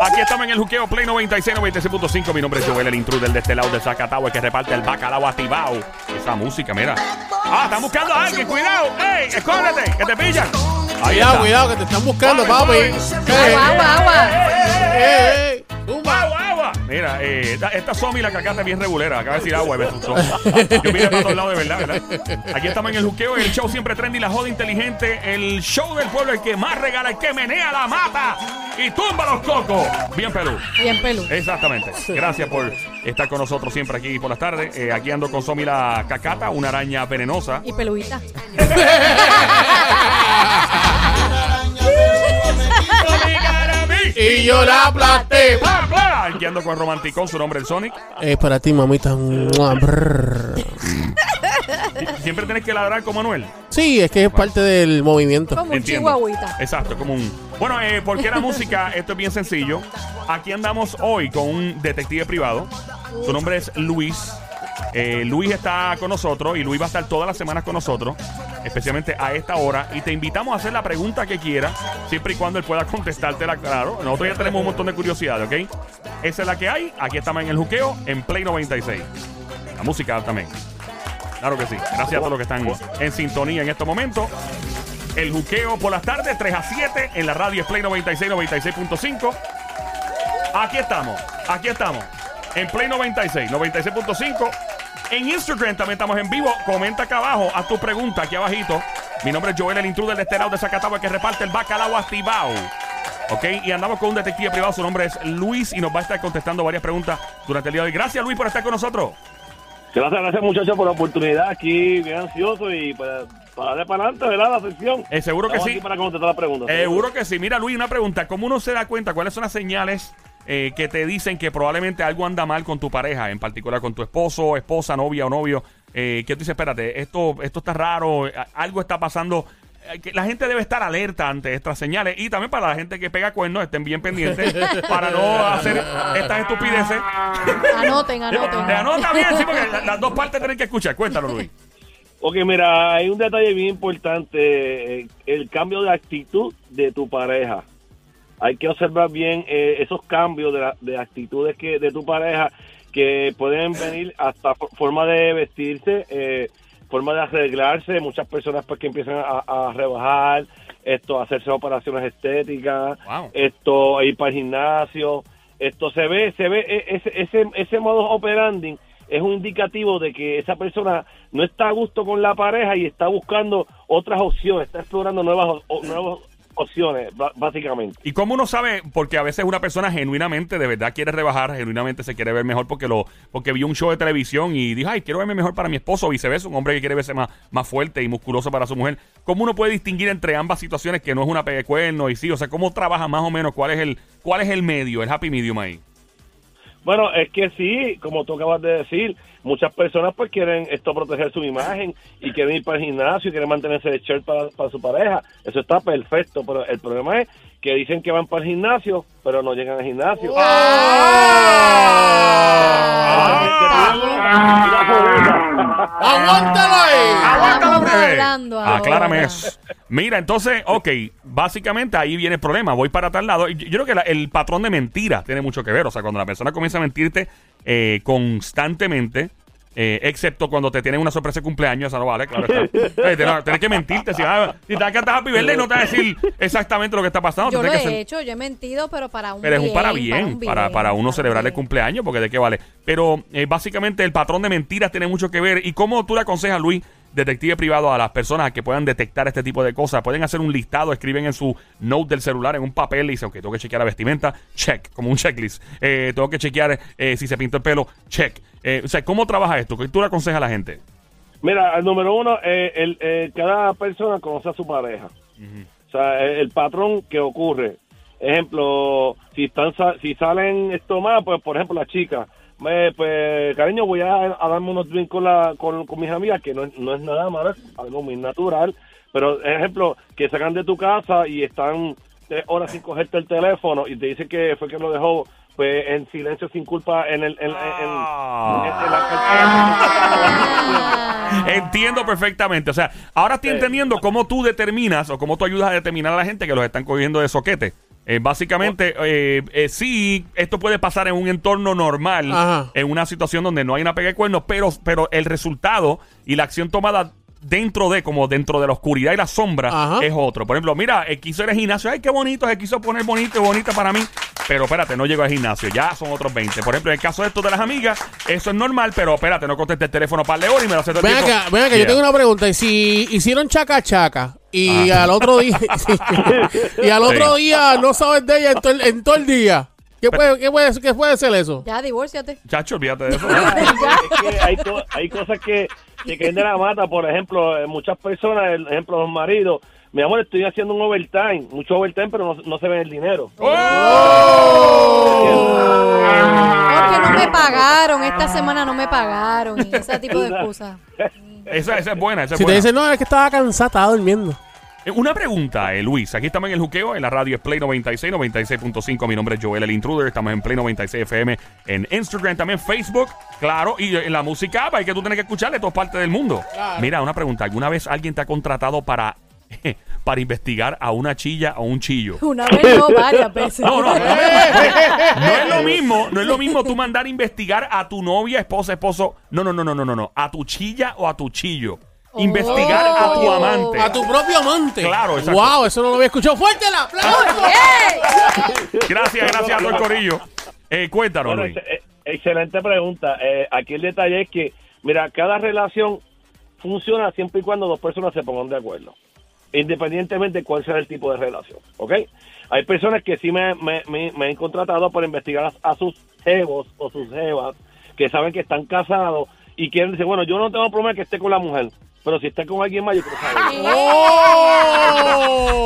Aquí estamos en el juqueo Play 96, 96.5. Mi nombre es Joel, el intruder de este lado de Zacatau, el que reparte el bacalao activado. Esa música, mira. Ah, están buscando a alguien, cuidado. ¡Ey, escóndete, que te pillan! Ahí Cuidado, está. cuidado, que te están buscando, papi. Eh, Agua, agua. Mira, eh, esta, Somi, la cacata es bien regulera. Acaba de decir agua asustó. Yo miré para todos lados de verdad, ¿verdad? Aquí estamos en el juqueo, el show siempre trendy, la joda inteligente, el show del pueblo, el que más regala, el que menea la mata y tumba los cocos. Bien, Perú. Bien pelu. Exactamente. Gracias por estar con nosotros siempre aquí por las tardes. Eh, aquí ando con Somi la cacata, una araña venenosa. Y peluita. Y yo la aplasté. ¡Bla, bla! Aquí ando con Romanticón, su nombre es Sonic. Es para ti, mamita. Mua. Siempre tienes que ladrar como Manuel. Sí, es que es parte del movimiento. Como un Entiendo. chihuahuita. Exacto, como un. Bueno, eh, ¿por qué la música? Esto es bien sencillo. Aquí andamos hoy con un detective privado. Su nombre es Luis. Eh, Luis está con nosotros y Luis va a estar todas las semanas con nosotros, especialmente a esta hora. Y te invitamos a hacer la pregunta que quieras, siempre y cuando él pueda contestártela, claro. Nosotros ya tenemos un montón de curiosidades, ¿ok? Esa es la que hay. Aquí estamos en el juqueo, en Play 96. La música también. Claro que sí. Gracias a todos los que están en sintonía en estos momentos. El juqueo por las tardes, 3 a 7, en la radio Play 96, 96.5. Aquí estamos, aquí estamos. En Play 96, 96.5. En Instagram también estamos en vivo. Comenta acá abajo, haz tu pregunta aquí abajito. Mi nombre es Joel, el intruder de este lado de Zacatau, el que reparte el bacalao activado. Ok, y andamos con un detective privado, su nombre es Luis y nos va a estar contestando varias preguntas durante el día de hoy. Gracias Luis por estar con nosotros. Gracias, gracias muchachos por la oportunidad. Aquí bien ansioso y para, para darle para adelante, ¿verdad? La sección. Eh, seguro que sí. aquí para contestar la pregunta. Seguro que sí. Mira, Luis, una pregunta. ¿Cómo uno se da cuenta? ¿Cuáles son las señales eh, que te dicen que probablemente algo anda mal con tu pareja, en particular con tu esposo, esposa, novia o novio? Eh, que tú dices, espérate, esto, esto está raro, algo está pasando. Eh, que La gente debe estar alerta ante estas señales y también para la gente que pega cuernos estén bien pendientes para no hacer estas estupideces. Anoten, anoten. Te anota bien, sí, porque la- las dos partes tienen que escuchar. Cuéntalo, Luis. Ok, mira, hay un detalle bien importante, eh, el cambio de actitud de tu pareja. Hay que observar bien eh, esos cambios de, la- de actitudes que de tu pareja que pueden venir hasta for- forma de vestirse, eh, forma de arreglarse. Muchas personas pues que empiezan a, a rebajar, esto, hacerse operaciones estéticas, Wow. esto, ir para el gimnasio. Esto se ve, se ve e- ese, ese, ese modo operandi es un indicativo de que esa persona no está a gusto con la pareja y está buscando otras opciones, está explorando nuevas, nuevas opciones, básicamente. ¿Y cómo uno sabe? Porque a veces una persona genuinamente, de verdad quiere rebajar, genuinamente se quiere ver mejor porque lo porque vio un show de televisión y dijo, ay, quiero verme mejor para mi esposo, o viceversa, un hombre que quiere verse más, más fuerte y musculoso para su mujer. ¿Cómo uno puede distinguir entre ambas situaciones que no es una pegue cuerno y sí? O sea, ¿cómo trabaja más o menos? ¿Cuál es el cuál es el medio, el happy medium ahí? Bueno, es que sí, como tú acabas de decir, muchas personas pues quieren esto proteger su imagen y quieren ir para el gimnasio y quieren mantenerse de shirt para, para su pareja. Eso está perfecto, pero el problema es que dicen que van para el gimnasio, pero no llegan al gimnasio. ¡Aguántalo ahí! Ahora. Aclárame eso. Mira, entonces, ok, básicamente ahí viene el problema. Voy para tal lado. Yo, yo creo que la- el patrón de mentiras tiene mucho que ver. O sea, cuando la persona comienza a mentirte eh, constantemente, eh, excepto cuando te tienen una sorpresa de cumpleaños, esa no vale, claro está. Eh, tienes, tienes que mentirte. Si, ah, si te vas a cantar Happy Birthday, no te va a decir exactamente lo que está pasando. Yo Tú lo tienes he ser- hecho, yo he mentido, pero para un pero es bien. un para bien, un para, para uno celebrar el bien. cumpleaños, porque de qué vale. Pero eh, básicamente el patrón de mentiras tiene mucho que ver. ¿Y cómo tú le aconsejas, Luis, detective privado, a las personas que puedan detectar este tipo de cosas? Pueden hacer un listado, escriben en su note del celular, en un papel, y dicen, ok, tengo que chequear la vestimenta, check, como un checklist. Eh, tengo que chequear eh, si se pintó el pelo, check. Eh, o sea, ¿cómo trabaja esto? ¿Qué tú le aconsejas a la gente? Mira, el número uno, eh, el, eh, cada persona conoce a su pareja. O sea, el, el patrón que ocurre. Ejemplo, si están si salen esto más, pues por ejemplo la chica, me, pues cariño, voy a, a darme unos drinks con, la, con, con mis amigas, que no, es- no es nada malo, es algo muy natural. Pero, ejemplo, que sacan de tu casa y están tres horas sin cogerte el teléfono y te dicen que fue que lo dejó pues en silencio sin culpa en el en, en- en-. Entiendo perfectamente. O sea, ahora estoy entendiendo cómo tú determinas o cómo tú ayudas a determinar a la gente que los están cogiendo de soquete. Eh, básicamente, eh, eh, sí, esto puede pasar en un entorno normal, Ajá. en una situación donde no hay una pega de cuernos, pero, pero el resultado y la acción tomada dentro de, como dentro de la oscuridad y la sombra, Ajá. es otro. Por ejemplo, mira, él quiso ir al gimnasio, ay, qué bonito, se quiso poner bonito y bonita para mí, pero espérate, no llegó al gimnasio, ya son otros 20. Por ejemplo, en el caso de esto de las amigas, eso es normal, pero espérate, no contesté el teléfono para León y me lo hace todo el Ven tiempo. acá, ven acá, Yeah. yo tengo una pregunta. Y si hicieron chaca chaca y Ah. al otro día y al otro Sí. día no sabes de ella en todo el, en todo el día, ¿qué puede, qué, puede, ¿qué puede ser eso? Ya, divórciate. Chacho, olvídate de eso. es que hay, co- hay cosas que, que caen de la mata. Por ejemplo, eh, muchas personas, el ejemplo, los maridos. Mi amor, estoy haciendo un overtime, mucho overtime, pero no, no se ve el dinero. Porque no me pagaron, esta semana no me pagaron y ese tipo de excusas. esa, esa es buena, esa es Si te buena. dicen, no, es que estaba cansada, estaba durmiendo. Eh, Una pregunta, eh, Luis. Aquí estamos en el juqueo, en la radio es Play 96, 96.5. Mi nombre es Joel el Intruder. Estamos en Play 96 FM, en Instagram, también Facebook, claro. Y en la música, hay que tú tienes que escucharle de todas partes del mundo. Claro. Mira, una pregunta. ¿Alguna vez alguien te ha contratado para, para investigar a una chilla o un chillo? Una vez no, varias veces. No, no, no, no es lo mismo, no es lo mismo tú mandar a investigar a tu novia, esposa, esposo. No, no, no, no, no, no, no. A tu chilla o a tu chillo. Investigar a tu Oh. amante. A tu propio amante. Claro, exacto. Wow, eso no lo había escuchado. ¡Fuerte el aplauso! Gracias, gracias a todo el corillo. Eh, cuéntanos, Bueno, Luis. ex- eh, excelente pregunta. Eh, aquí el detalle es que, mira, cada relación funciona siempre y cuando dos personas se pongan de acuerdo, independientemente de cuál sea el tipo de relación, ¿ok? Hay personas que sí me, me, me- me han contratado para investigar a, a sus jevos o sus jevas que saben que están casados y quieren decir, bueno, yo no tengo problema que esté con la mujer, pero si está con alguien más, yo quiero saber.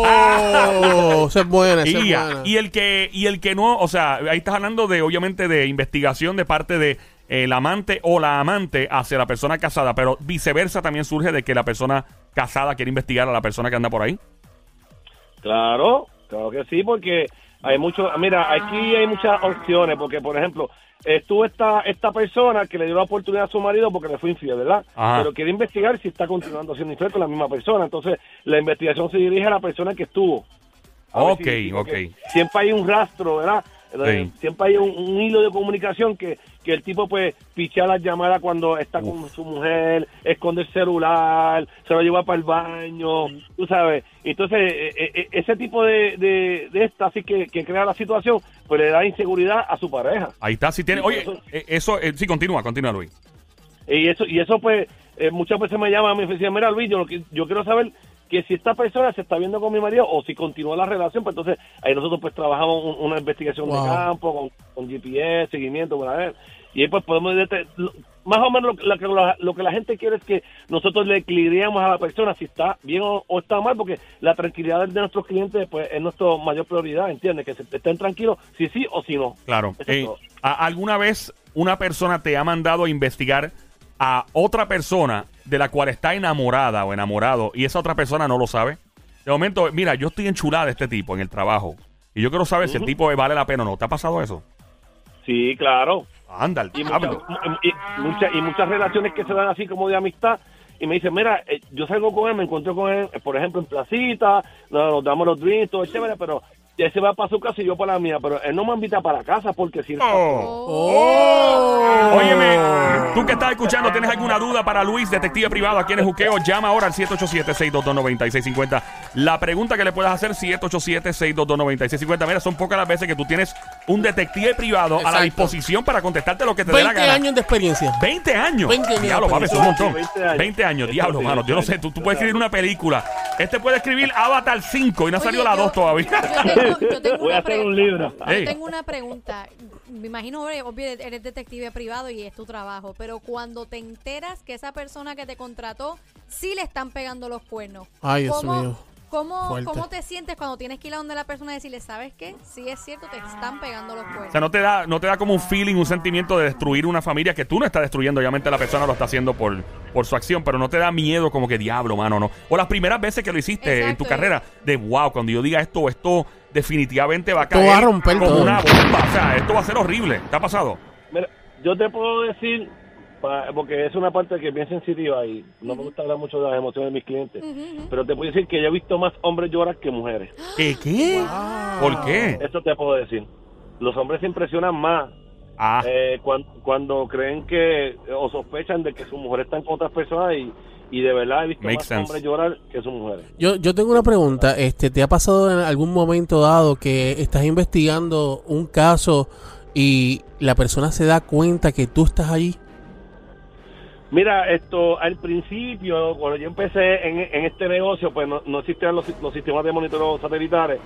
¡Oh! Esa es buena, esa es Y, buena. y el que y el que no, o sea, ahí estás hablando de obviamente de investigación de parte de eh, el amante o la amante hacia la persona casada, pero viceversa también surge de que la persona casada quiere investigar a la persona que anda por ahí. Claro, claro que sí, porque hay mucho, mira, aquí hay muchas opciones, porque por ejemplo, estuvo esta esta persona que le dio la oportunidad a su marido porque le fue infiel, ¿verdad? Ajá. Pero quiere investigar si está continuando siendo infiel con la misma persona, entonces la investigación se dirige a la persona que estuvo. A Ok, si- ok. Siempre hay un rastro, ¿verdad? Sí. Siempre hay un, un hilo de comunicación que, que el tipo pues pichea las llamadas cuando está con su mujer, esconde el celular, se lo lleva para el baño, tú sabes. Entonces, eh, eh, ese tipo de, de, de esta así que, que crea la situación, pues le da inseguridad a su pareja. Ahí está, si tiene, oye, eso- eh, eso eh, sí continúa, continúa Luis. Y eso, y eso pues, eh, muchas veces me llaman y me dicen, mira Luis, yo, yo quiero saber que si esta persona se está viendo con mi marido o si continúa la relación, pues entonces ahí nosotros pues trabajamos un- una investigación Wow. de campo, con, con GPS, seguimiento, para ver. Y ahí pues podemos, más o menos lo, lo que la, lo que la gente quiere es que nosotros le equilibremos a la persona si está bien o, o está mal, porque la tranquilidad de nuestros clientes pues es nuestra mayor prioridad, ¿entiendes? Que se, estén tranquilos si sí o si no. Claro. Eso Eh. ¿a- ¿Alguna vez una persona te ha mandado a investigar a otra persona de la cual está enamorada o enamorado y esa otra persona no lo sabe? De momento, mira, yo estoy enchulada de este tipo en el trabajo y yo quiero saber si el tipo vale la pena o no. ¿Te ha pasado eso? Sí, claro. Anda, el y, muchas, diablo. y, muchas, y muchas relaciones que se dan así como de amistad y me dicen, mira, eh, yo salgo con él, me encuentro con él, por ejemplo, en placita, nos, nos damos los drinks, todo chévere, pero él se va para su casa y yo para la mía, pero él no me invita para casa porque si está- Oh. Óyeme, tú que estás escuchando, ¿tienes alguna duda para Luis, detective privado aquí en el Juqueo? Llama ahora al 787-622-9650. La pregunta que le puedes hacer, 787-622-9650. Mira, son pocas las veces que tú tienes un detective privado a la Exacto. disposición para contestarte lo que te dé la 20 gana. años de experiencia. 20 años. 20 años Diablo, papi, es un montón. 20 años. 20 años, diablo, sí, mano. Yo no 20 sé, tú, tú puedes escribir una película. Este puede escribir Avatar 5 y no ha salido la yo- 2 todavía. Yo tengo, yo tengo Voy una a hacer pre- un libro. Yo tengo una pregunta. Me imagino, obvio, obvio, eres detective privado y es tu trabajo, pero cuando te enteras que esa persona que te contrató sí le están pegando los cuernos. Ay, Dios ¿cómo, mío. ¿Cómo, Fuerte. ¿Cómo te sientes cuando tienes que ir a donde la persona y decirle, ¿sabes qué? Sí es cierto, te están pegando los cuernos. O sea, no te da, no te da como un feeling, un sentimiento de destruir una familia que tú no estás destruyendo. Obviamente la persona lo está haciendo por, por su acción, pero no te da miedo como que diablo, mano, no. O las primeras veces que lo hiciste en tu carrera, de wow, cuando yo diga esto, esto definitivamente va a caer va a romper como todo. una bomba. O sea, esto va a ser horrible. ¿Te ha pasado? Mira, yo te puedo decir porque es una parte que es bien sensitiva y no me gusta hablar mucho de las emociones de mis clientes. Pero te puedo decir que yo he visto más hombres llorar que mujeres. ¿Qué? ¿Qué? ¿Por qué? Eso te puedo decir. Los hombres se impresionan más Ah, eh, cuan- cuando, creen que o sospechan de que su mujer está con otras personas y, y de verdad he visto Makes más sense. hombres llorar que sus mujeres. Yo, yo tengo una pregunta. Este, ¿Te ha pasado en algún momento dado que estás investigando un caso y la persona se da cuenta que tú estás allí? Mira, esto al principio, cuando yo empecé en, en este negocio, pues no, no existían los, los sistemas de monitoreo satelitales.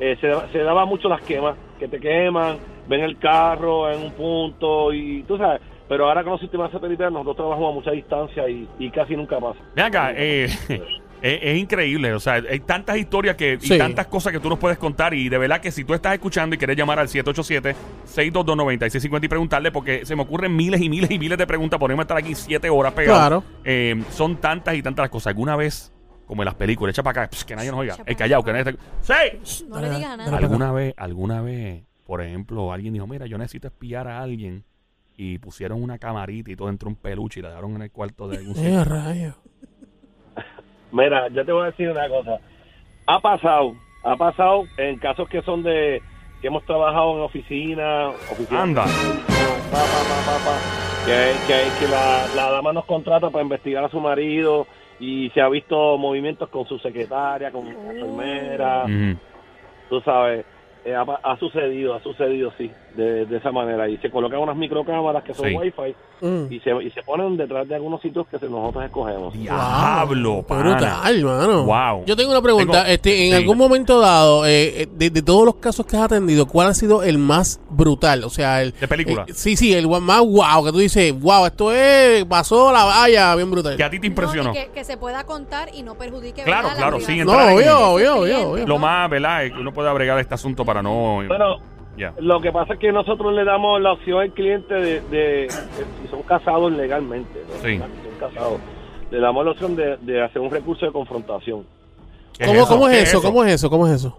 Eh, se, se daba mucho las quemas, que te queman, ven el carro en un punto y tú sabes. Pero ahora con los sistemas satelitales nosotros trabajamos a mucha distancia y, y casi nunca pasa. Ven acá, eh, es, es increíble, o sea, hay tantas historias que, y tantas cosas que tú nos puedes contar y de verdad que si tú estás escuchando y quieres llamar al 787-622-9650 y preguntarle, porque se me ocurren miles y miles y miles de preguntas, podemos estar aquí siete horas pegados. Claro. Eh, son tantas y tantas cosas. ¿Alguna vez, como en las películas, echa para acá, pss, que nadie nos oiga, el callado, que nadie te... ¡Sí! No le digas a nadie. Dale. ¿Alguna vez, alguna vez, por ejemplo, alguien dijo, mira, yo necesito espiar a alguien y pusieron una camarita y todo dentro de un peluche y la dejaron en el cuarto de algún sitio? Mira, yo te voy a decir una cosa. Ha pasado, ha pasado en casos que son de que hemos trabajado en oficina, oficina Anda. pa, pa, pa, que, que, que la, la dama nos contrata para investigar a su marido y se ha visto movimientos con su secretaria, con su enfermera, Ujú. tú sabes. eh, ha, ha sucedido, ha sucedido, sí, de, de esa manera. Y se colocan unas microcámaras que son Sí. wifi Mm. y se, y se ponen detrás de algunos sitios que nosotros escogemos. Diablo, pana. brutal, mano. Wow. Yo tengo una pregunta. Tengo- este, en sí. algún momento dado, eh, eh, de, de todos los casos que has atendido, ¿cuál ha sido el más brutal? O sea, el ¿De película? eh, sí, sí, el más wow que tú dices, wow, esto es pasó la valla bien brutal. Que a ti te impresionó. que, que se pueda contar y no perjudique Claro, claro, sin entrar No, en- obvio, obvio, obvio. Lo más, ¿verdad? Es que uno puede abregar este asunto para no. Bueno, Lo que pasa es que nosotros le damos la opción al cliente de, de- de- si son casados legalmente, ¿no? Sí. Si son casados, le damos la opción de, de hacer un recurso de confrontación. ¿Qué ¿Cómo, ¿Cómo ¿Qué es eso? ¿Cómo es eso? ¿Cómo es eso?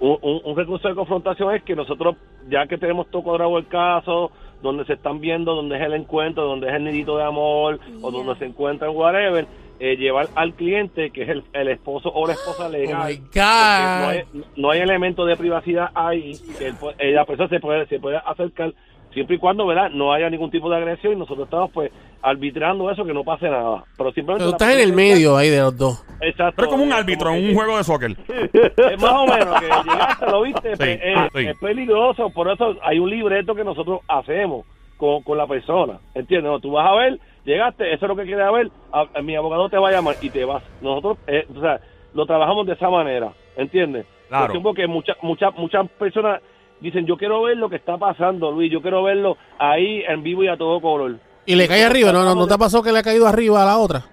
Un, un- un recurso de confrontación es que nosotros, ya que tenemos todo cuadrado el caso, donde se están viendo, donde es el encuentro, donde es el nidito de amor, o donde se encuentran, whatever, eh, llevar al cliente, que es el, el esposo o la esposa legal. Oh my No hay, no hay elemento de privacidad ahí, que eh, la persona se puede, se puede acercar siempre y cuando ¿verdad? no haya ningún tipo de agresión y nosotros estamos pues arbitrando eso, que no pase nada. Pero simplemente Pero estás en el medio ahí de los dos. Exacto. Pero es como un Eh, árbitro en un juego de soccer. es más o menos que llegaste, lo viste, Sí, pe- es, sí. es peligroso, por eso hay un libreto que nosotros hacemos con, con la persona, ¿entiendes? No, tú vas a ver, llegaste, eso es lo que quieres ver, a- a- mi abogado te va a llamar y te vas. Nosotros, eh, o sea, lo trabajamos de esa manera, ¿entiendes? Claro. Cuestión Porque muchas muchas muchas personas dicen, yo quiero ver lo que está pasando, Luis, yo quiero verlo ahí en vivo y a todo color. Y le cae arriba, ¿no? ¿No, no te ha pasado que le ha caído arriba a la otra?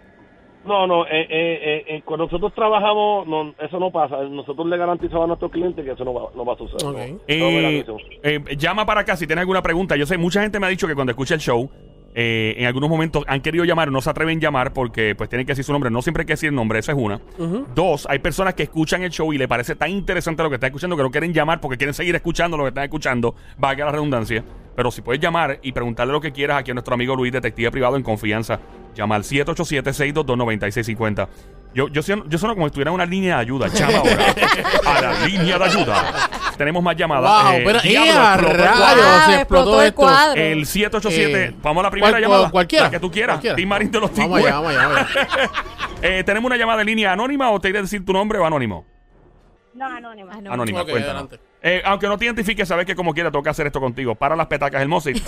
No, no, eh, eh, eh, eh, cuando nosotros trabajamos, no, eso no pasa. Nosotros le garantizamos a nuestros clientes que eso no va, no va a suceder. Ok. No, no Eh, garantizo. eh, llama para acá si tienes alguna pregunta. Yo sé, mucha gente me ha dicho que cuando escucha el show, eh, en algunos momentos han querido llamar, no se atreven a llamar porque pues tienen que decir su nombre. No siempre hay que decir el nombre, eso es una. Dos, hay personas que escuchan el show y le parece tan interesante lo que están escuchando que no quieren llamar porque quieren seguir escuchando lo que están escuchando. Va a la redundancia. Pero si puedes llamar y preguntarle lo que quieras aquí a nuestro amigo Luis, detective privado en confianza, llama al 787-622-9650. Yo, yo, yo sueno como si estuviera en una línea de ayuda. Llama ahora a la línea de ayuda. Tenemos más llamadas. Wow, Eh, pero diablo, ¡ea, explotó el rayos! cuadro. Ah, se explotó explotó el esto. cuadro. El 787. Eh, vamos a la primera ¿cuál- llamada. cualquiera? La que tú quieras. Cualquiera. Team Marín de los Vamos Tigües. allá, vamos allá, vamos allá. Eh, tenemos una llamada en línea anónima o te iré a decir tu nombre o anónimo. No, anónima. Ah, no. Anónima, Ok, cuéntanos. adelante. Eh, aunque no te identifiques, sabes que como quiera toca hacer esto contigo. Para las petacas, Mossit.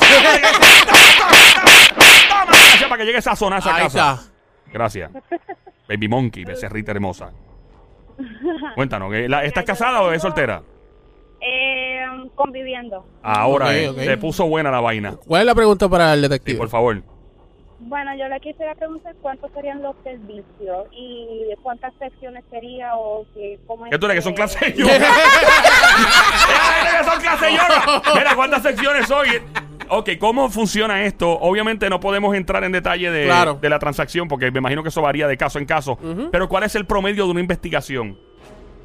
Toma, gracias para que llegue esa zona a esa Ahí casa. está. Gracias. Baby Monkey, becerrita hermosa. Cuéntanos, ¿eh? ¿la- ¿estás casada o es soltera? Eh, conviviendo. Ahora, Ok, eh, ok. puso buena la vaina. ¿Cuál es la pregunta para el Sí, detective? por favor. Bueno, yo le quisiera preguntar cuántos serían los servicios y cuántas secciones sería o si, cómo es ¿Qué tú eres? Que son clases de yoga. que son clases de yoga. Mira, ¿cuántas secciones hoy? Ok, ¿cómo funciona esto? Obviamente no podemos entrar en detalle de, Claro. de la transacción porque me imagino que eso varía de caso en caso. Pero ¿cuál es el promedio de una investigación?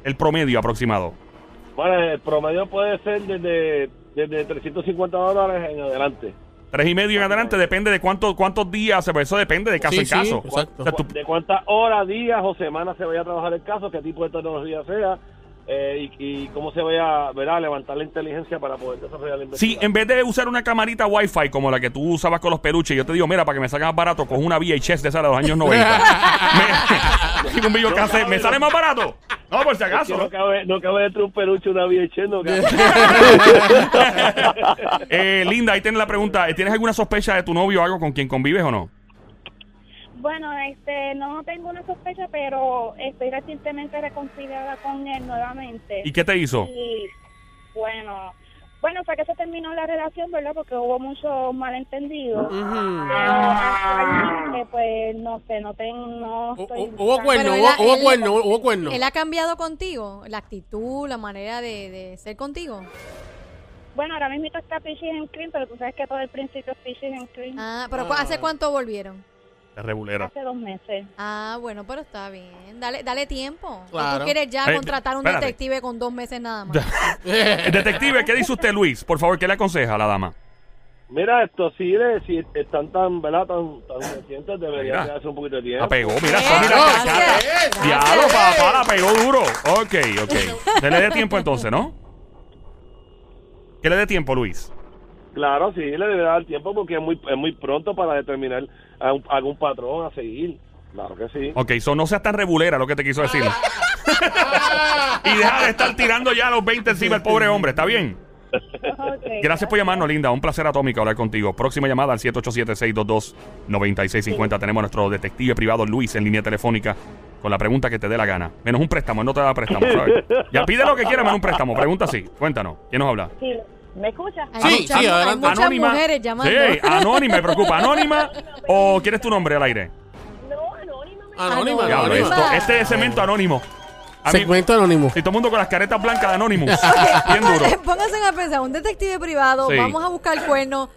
El promedio aproximado. Bueno, el promedio puede ser desde, desde 350 dólares en adelante. Tres y medio en adelante depende de cuánto, cuántos días, eso depende de caso Sí, en sí, caso. exacto. O sea, tú- de cuántas horas, días o semanas se vaya a trabajar el caso, qué tipo de tecnología sea eh, y, y cómo se vaya ¿verdad? a levantar la inteligencia para poder desarrollar la Sí, investigación. en vez de usar una camarita Wi-Fi como la que tú usabas con los peluches, yo te digo, mira, para que me salga más barato, coge una VHS de esa de los años 90. me, un video cassette, ¿me sale más barato? No, por si Es que acaso. no cabe, no cabe dentro de un peluche una VHS, no cabe. eh, Linda, ahí tienes la pregunta. ¿Tienes alguna sospecha de tu novio o algo con quien convives o no? Bueno, este, no tengo una sospecha, pero estoy recientemente reconciliada con él nuevamente. ¿Y qué te hizo? Y bueno, bueno, fue que se terminó la relación, ¿verdad? Porque hubo muchos malentendidos. Pero actualmente, pues, no sé, no tengo, no estoy... hu- Hubo cuerno, hubo, él- hubo él- cuerno, hubo cuerno. ¿Él ha cambiado contigo? ¿La actitud, la manera de, de ser contigo? Bueno, ahora mismo está Peaches and Cream, pero tú sabes que todo el principio es Peaches and Cream. Ah, pero ¿cu- ¿hace cuánto volvieron? De regulera. Hace dos meses. Ah, bueno, pero está bien. Dale, dale tiempo. ¿O Claro. ¿Tú quieres ya Eh, contratar un espérate. detective con dos meses nada más? Eh, Detective, ¿qué dice usted, Luis? Por favor, ¿qué le aconseja a la dama? Mira, esto sí, de, si están tan, ¿verdad? Tan, tan recientes, debería quedarse un poquito de tiempo. La pegó, mira, Eh, eso, mira, gracias. Diablo, papá, la pegó duro. Ok, ok. Se le dé tiempo entonces, ¿no? ¿Qué le dé tiempo, Luis? Claro, sí, le debe dar tiempo porque es muy, es muy pronto para determinar a un- algún patrón a seguir. Claro que sí. Ok, so no seas tan rebulera lo que te quiso decir. y deja de estar tirando ya a los 20 encima el pobre hombre, ¿está bien? Gracias por llamarnos, Linda. Un placer atómico hablar contigo. Próxima llamada al 787-622-9650. Tenemos a nuestro detective privado Luis en línea telefónica con la pregunta que te dé la gana. Menos un préstamo, no te da préstamo, ¿sabes? Ya pide lo que quiera, menos un préstamo. Pregunta así. Cuéntanos. ¿Quién nos habla? Sí, ¿Me escuchas? Hay Sí, muchas, sí, hay adelante. muchas Anónima. mujeres llamando. Sí, anónima, me preocupa. ¿Anónima o quieres tu nombre al aire? No, anónima. Anónima, Diablo, anónima. esto, este es cemento anónimo. A mí- Segmento anónimo. y todo el mundo con las caretas blancas de Anonymous. Bien duro. Pónganse a pensar, un detective privado, Sí. vamos a buscar cuerno.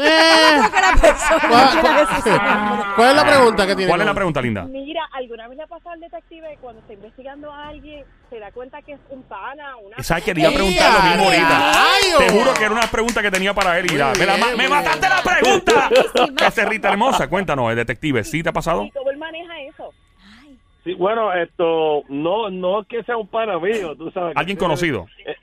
Eh, Creo que la persona ¿Cuál, es la pregunta que tiene? ¿Cuál es la pregunta, Linda? Mira, ¿alguna vez le ha pasado al detective que cuando está investigando a alguien se da cuenta que es un pana, una... ¿Sabes? Quería preguntar lo mismo ahorita. Te juro que era una pregunta que tenía para él y ya. Me, la- bien, me muy mataste bien. la pregunta. Becerrita hermosa. Cuéntanos, el detective. ¿Sí te ha pasado? Y cómo él maneja eso. Sí, bueno, esto no no es que sea un pana mío, tú sabes. que ¿Alguien conocido? eh,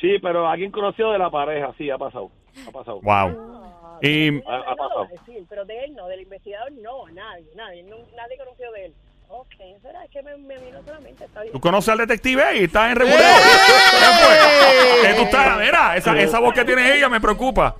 sí, pero alguien conocido de la pareja, sí, ha pasado. Ha pasado. Wow. Y Ha- ha pasado. decir, pero de él no, del investigador no, nadie, nadie, no- nadie conoció de él. Ok, será es que me, me vino solamente, está bien. tú conoces al detective y estás en regular. ¿Qué fue? Tú estás, mira, esa, esa voz que tiene ella me preocupa.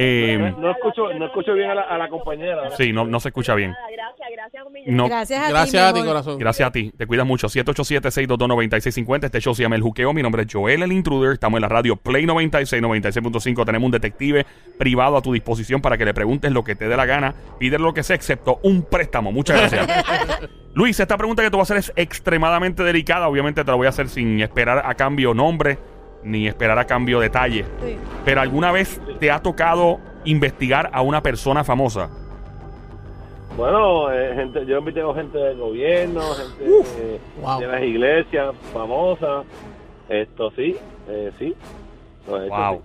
Eh, No escucho, no escucho bien a la, a la compañera. sí, no, no se escucha bien. Gracias, gracias. No, Gracias a ti. Gracias a ti, corazón. Gracias a ti. Te cuidas mucho. 787-622-9650. Este show se llama El Juqueo. Mi nombre es Joel el Intruder. Estamos en la radio Play 96, 96.5. Tenemos un detective privado a tu disposición para que le preguntes lo que te dé la gana. Pídele lo que sea, excepto un préstamo. Muchas gracias. Luis, esta pregunta que te voy a hacer es extremadamente delicada. Obviamente te la voy a hacer sin esperar a cambio nombre ni esperar a cambio detalle. Sí. Pero ¿alguna vez te ha tocado investigar a una persona famosa? Bueno, eh, gente, yo invité a gente del gobierno, gente eh, Wow. de las iglesias famosas. Esto sí, eh, sí. Lo he hecho, Wow.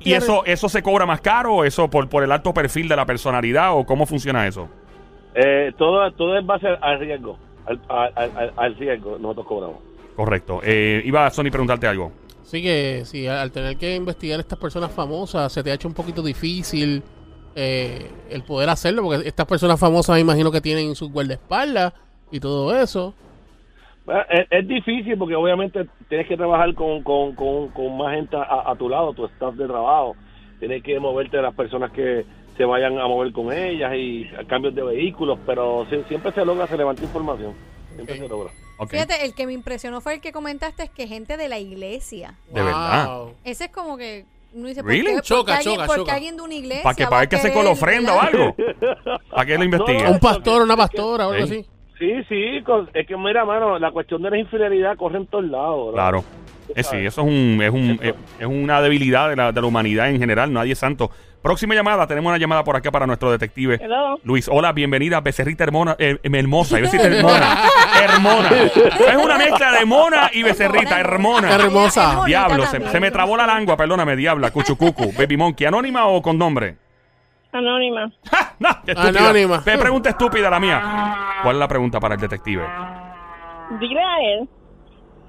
sí. ¿Y eso, eso se cobra más caro o eso por, por el alto perfil de la personalidad o cómo funciona eso? Eh, todo, todo es base al riesgo. Al, al, al- al riesgo nosotros cobramos. Correcto. Eh, iba a Sony preguntarte algo. Sí que sí, al tener que investigar a estas personas famosas, se te ha hecho un poquito difícil eh, el poder hacerlo, porque estas personas famosas me imagino que tienen su guardaespaldas y todo eso. Es, es difícil porque obviamente tienes que trabajar con, con, con, con más gente a, a tu lado, tu staff de trabajo. Tienes que moverte de las personas que se vayan a mover con ellas y cambios de vehículos, pero siempre se logra, se levanta información. Siempre se logra. Fíjate, el que me impresionó fue el que comentaste, es que gente de la iglesia. De verdad. Ese es como que uno dice, ¿por Really? qué, por qué Choca, alguien, choca, qué choca. alguien de una iglesia Para que querer, con ofrenda o algo. Para que lo investigue. No, Un pastor, una pastora o algo Sí. así. Sí, sí, con- es que mira, mano, la cuestión de la infidelidad corre en todos lados. Claro. Eh, sí, eso es, un, es, un, es, es una debilidad de la, de la humanidad en general. Nadie es santo. Próxima llamada. Tenemos una llamada por acá para nuestro detective. Hello. Luis, hola, bienvenida, becerrita hermona, eh, hermosa, iba a decir hermona, hermona. Es una mezcla de mona y becerrita, hermona. Hermosa. Diablo, se, me trabó la lengua, perdóname, diabla, cuchucucu, baby monkey, anónima o con nombre. Anónima. ¡Ja! No, estúpida. Anónima. Qué pregunta estúpida la mía. ¿Cuál es la pregunta para el detective? Dile a él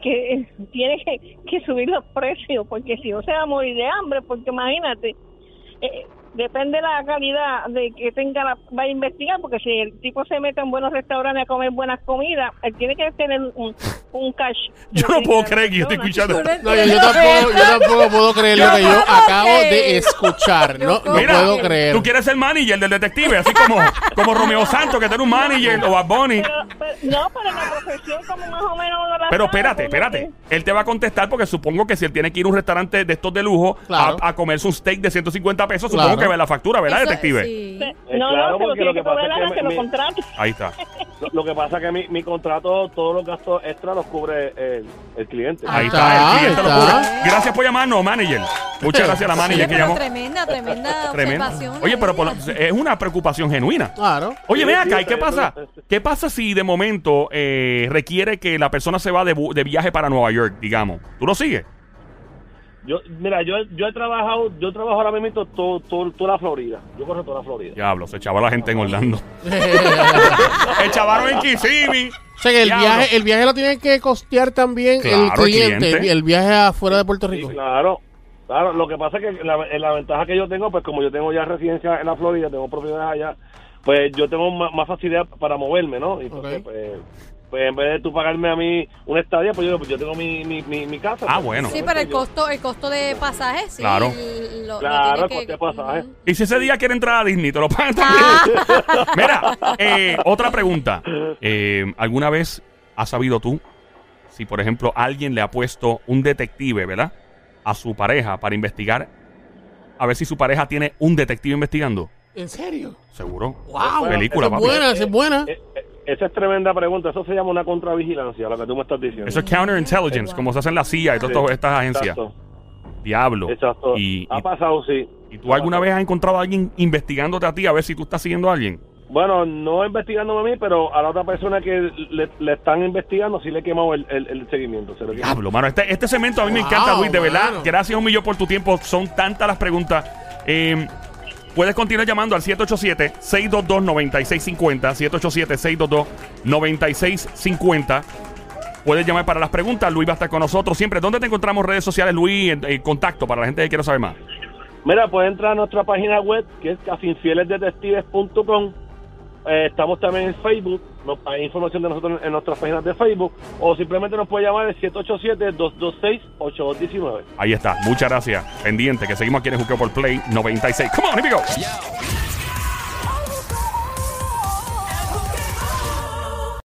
que tiene que, que subir los precios, porque si no se va a morir de hambre, porque imagínate, eh, depende de la calidad de que tenga la, va a investigar, porque si el tipo se mete en buenos restaurantes a comer buenas comidas, él tiene que tener un, un cash. Yo no puedo creer que yo estoy escuchando. No, yo, yo tampoco, yo tampoco puedo creer lo que yo acabo de escuchar. No, no Mira, puedo creer. tú quieres ser manager del detective, así como, como Romeo Santos, que tiene un manager, o Bad Bunny. Pero, pero- no, pero la profesión como más o menos uno la Pero espérate, como espérate. que- Él te va a contestar porque supongo que si él tiene que ir a un restaurante de estos de lujo Claro. a, a comerse un steak de 150 pesos, supongo Claro. Que ve la factura, ¿verdad, Eso- detective? sí. Eh, No, claro, no, se lo porque tiene lo que que pasa proveer es a que la que mi- lo. Ahí está. Lo, lo que pasa es que mi, mi contrato, todos los gastos extra los cubre el, el cliente. Ahí Ahí está. el cliente ahí lo está. cubre. Gracias por llamarnos, manager. Muchas gracias a la Oye, manager que pero llamó. tremenda, tremenda Tremendo. observación. Oye, pero por la lo- es una preocupación genuina. Claro. Oye, Sí, ven sí, acá, ¿y qué pasa? ¿Qué pasa si de momento eh, requiere que la persona se va de, bu- de viaje para Nueva York, digamos? ¿Tú lo sigues? Yo, mira, yo, yo he trabajado, yo trabajo ahora mismo todo, todo- toda la Florida. Yo corro toda la Florida. Diablo, se echaba la gente en Orlando. Echabaron en Kissimmee. O sea que el Diablo. viaje, el viaje lo tiene que costear también Claro, el el cliente, cliente. el, el viaje afuera de Puerto Rico. Claro, claro. Lo que pasa es que la, la ventaja que yo tengo, pues como yo tengo ya residencia en la Florida, tengo propiedades allá, pues yo tengo más, más facilidad para moverme, ¿no? Entonces, Ok. pues, pues en vez de tú pagarme a mí una estadía, pues yo, pues yo tengo mi, mi, mi, mi casa. Ah, pues, bueno. Sí, pero el costo, el costo de pasaje, sí. Claro. Lo, Claro, tiene el que- costo de pasaje. Ujú. Y si ese día quiere entrar a Disney, te lo pagan también. Ah. Mira, eh, otra pregunta. Eh, ¿Alguna vez has sabido tú si, por ejemplo, alguien le ha puesto un detective, ¿verdad? A su pareja para investigar a ver si su pareja tiene un detective investigando? ¿En serio? Seguro. ¡Wow! Película, es buena, es buena. Eh, eh, esa es tremenda pregunta. Eso se llama una contravigilancia, lo que tú me estás diciendo. Eso es counterintelligence, como se hace en la CIA y todas Sí, estas agencias. Exacto. Diablo. exacto. Y, ha y- pasado, sí. ¿y tú alguna vez has encontrado a alguien investigándote a ti a ver si tú estás siguiendo a alguien? Bueno, no investigándome a mí, pero a la otra persona que le, le están investigando sí le he quemado el, el, el seguimiento. Se lo. Diablo, mano. Este, este segmento a mí me encanta, Luis, de verdad. mano. Gracias un millón por tu tiempo. Son tantas las preguntas. Eh, puedes continuar llamando al 787-622-9650. 787-622-9650. Puedes llamar para las preguntas. Luis va a estar con nosotros siempre. ¿Dónde te encontramos redes sociales, Luis? Contacto para la gente que quiera saber más. Mira, puedes entrar a nuestra página web que es casinfielesdetectives.com. Eh, estamos también en Facebook. Nos, hay información de nosotros en nuestras páginas de Facebook. O simplemente nos puede llamar al 787-226-8219. Ahí está. Muchas gracias. Pendiente, que seguimos aquí en Juqueo por Play 96. Come on.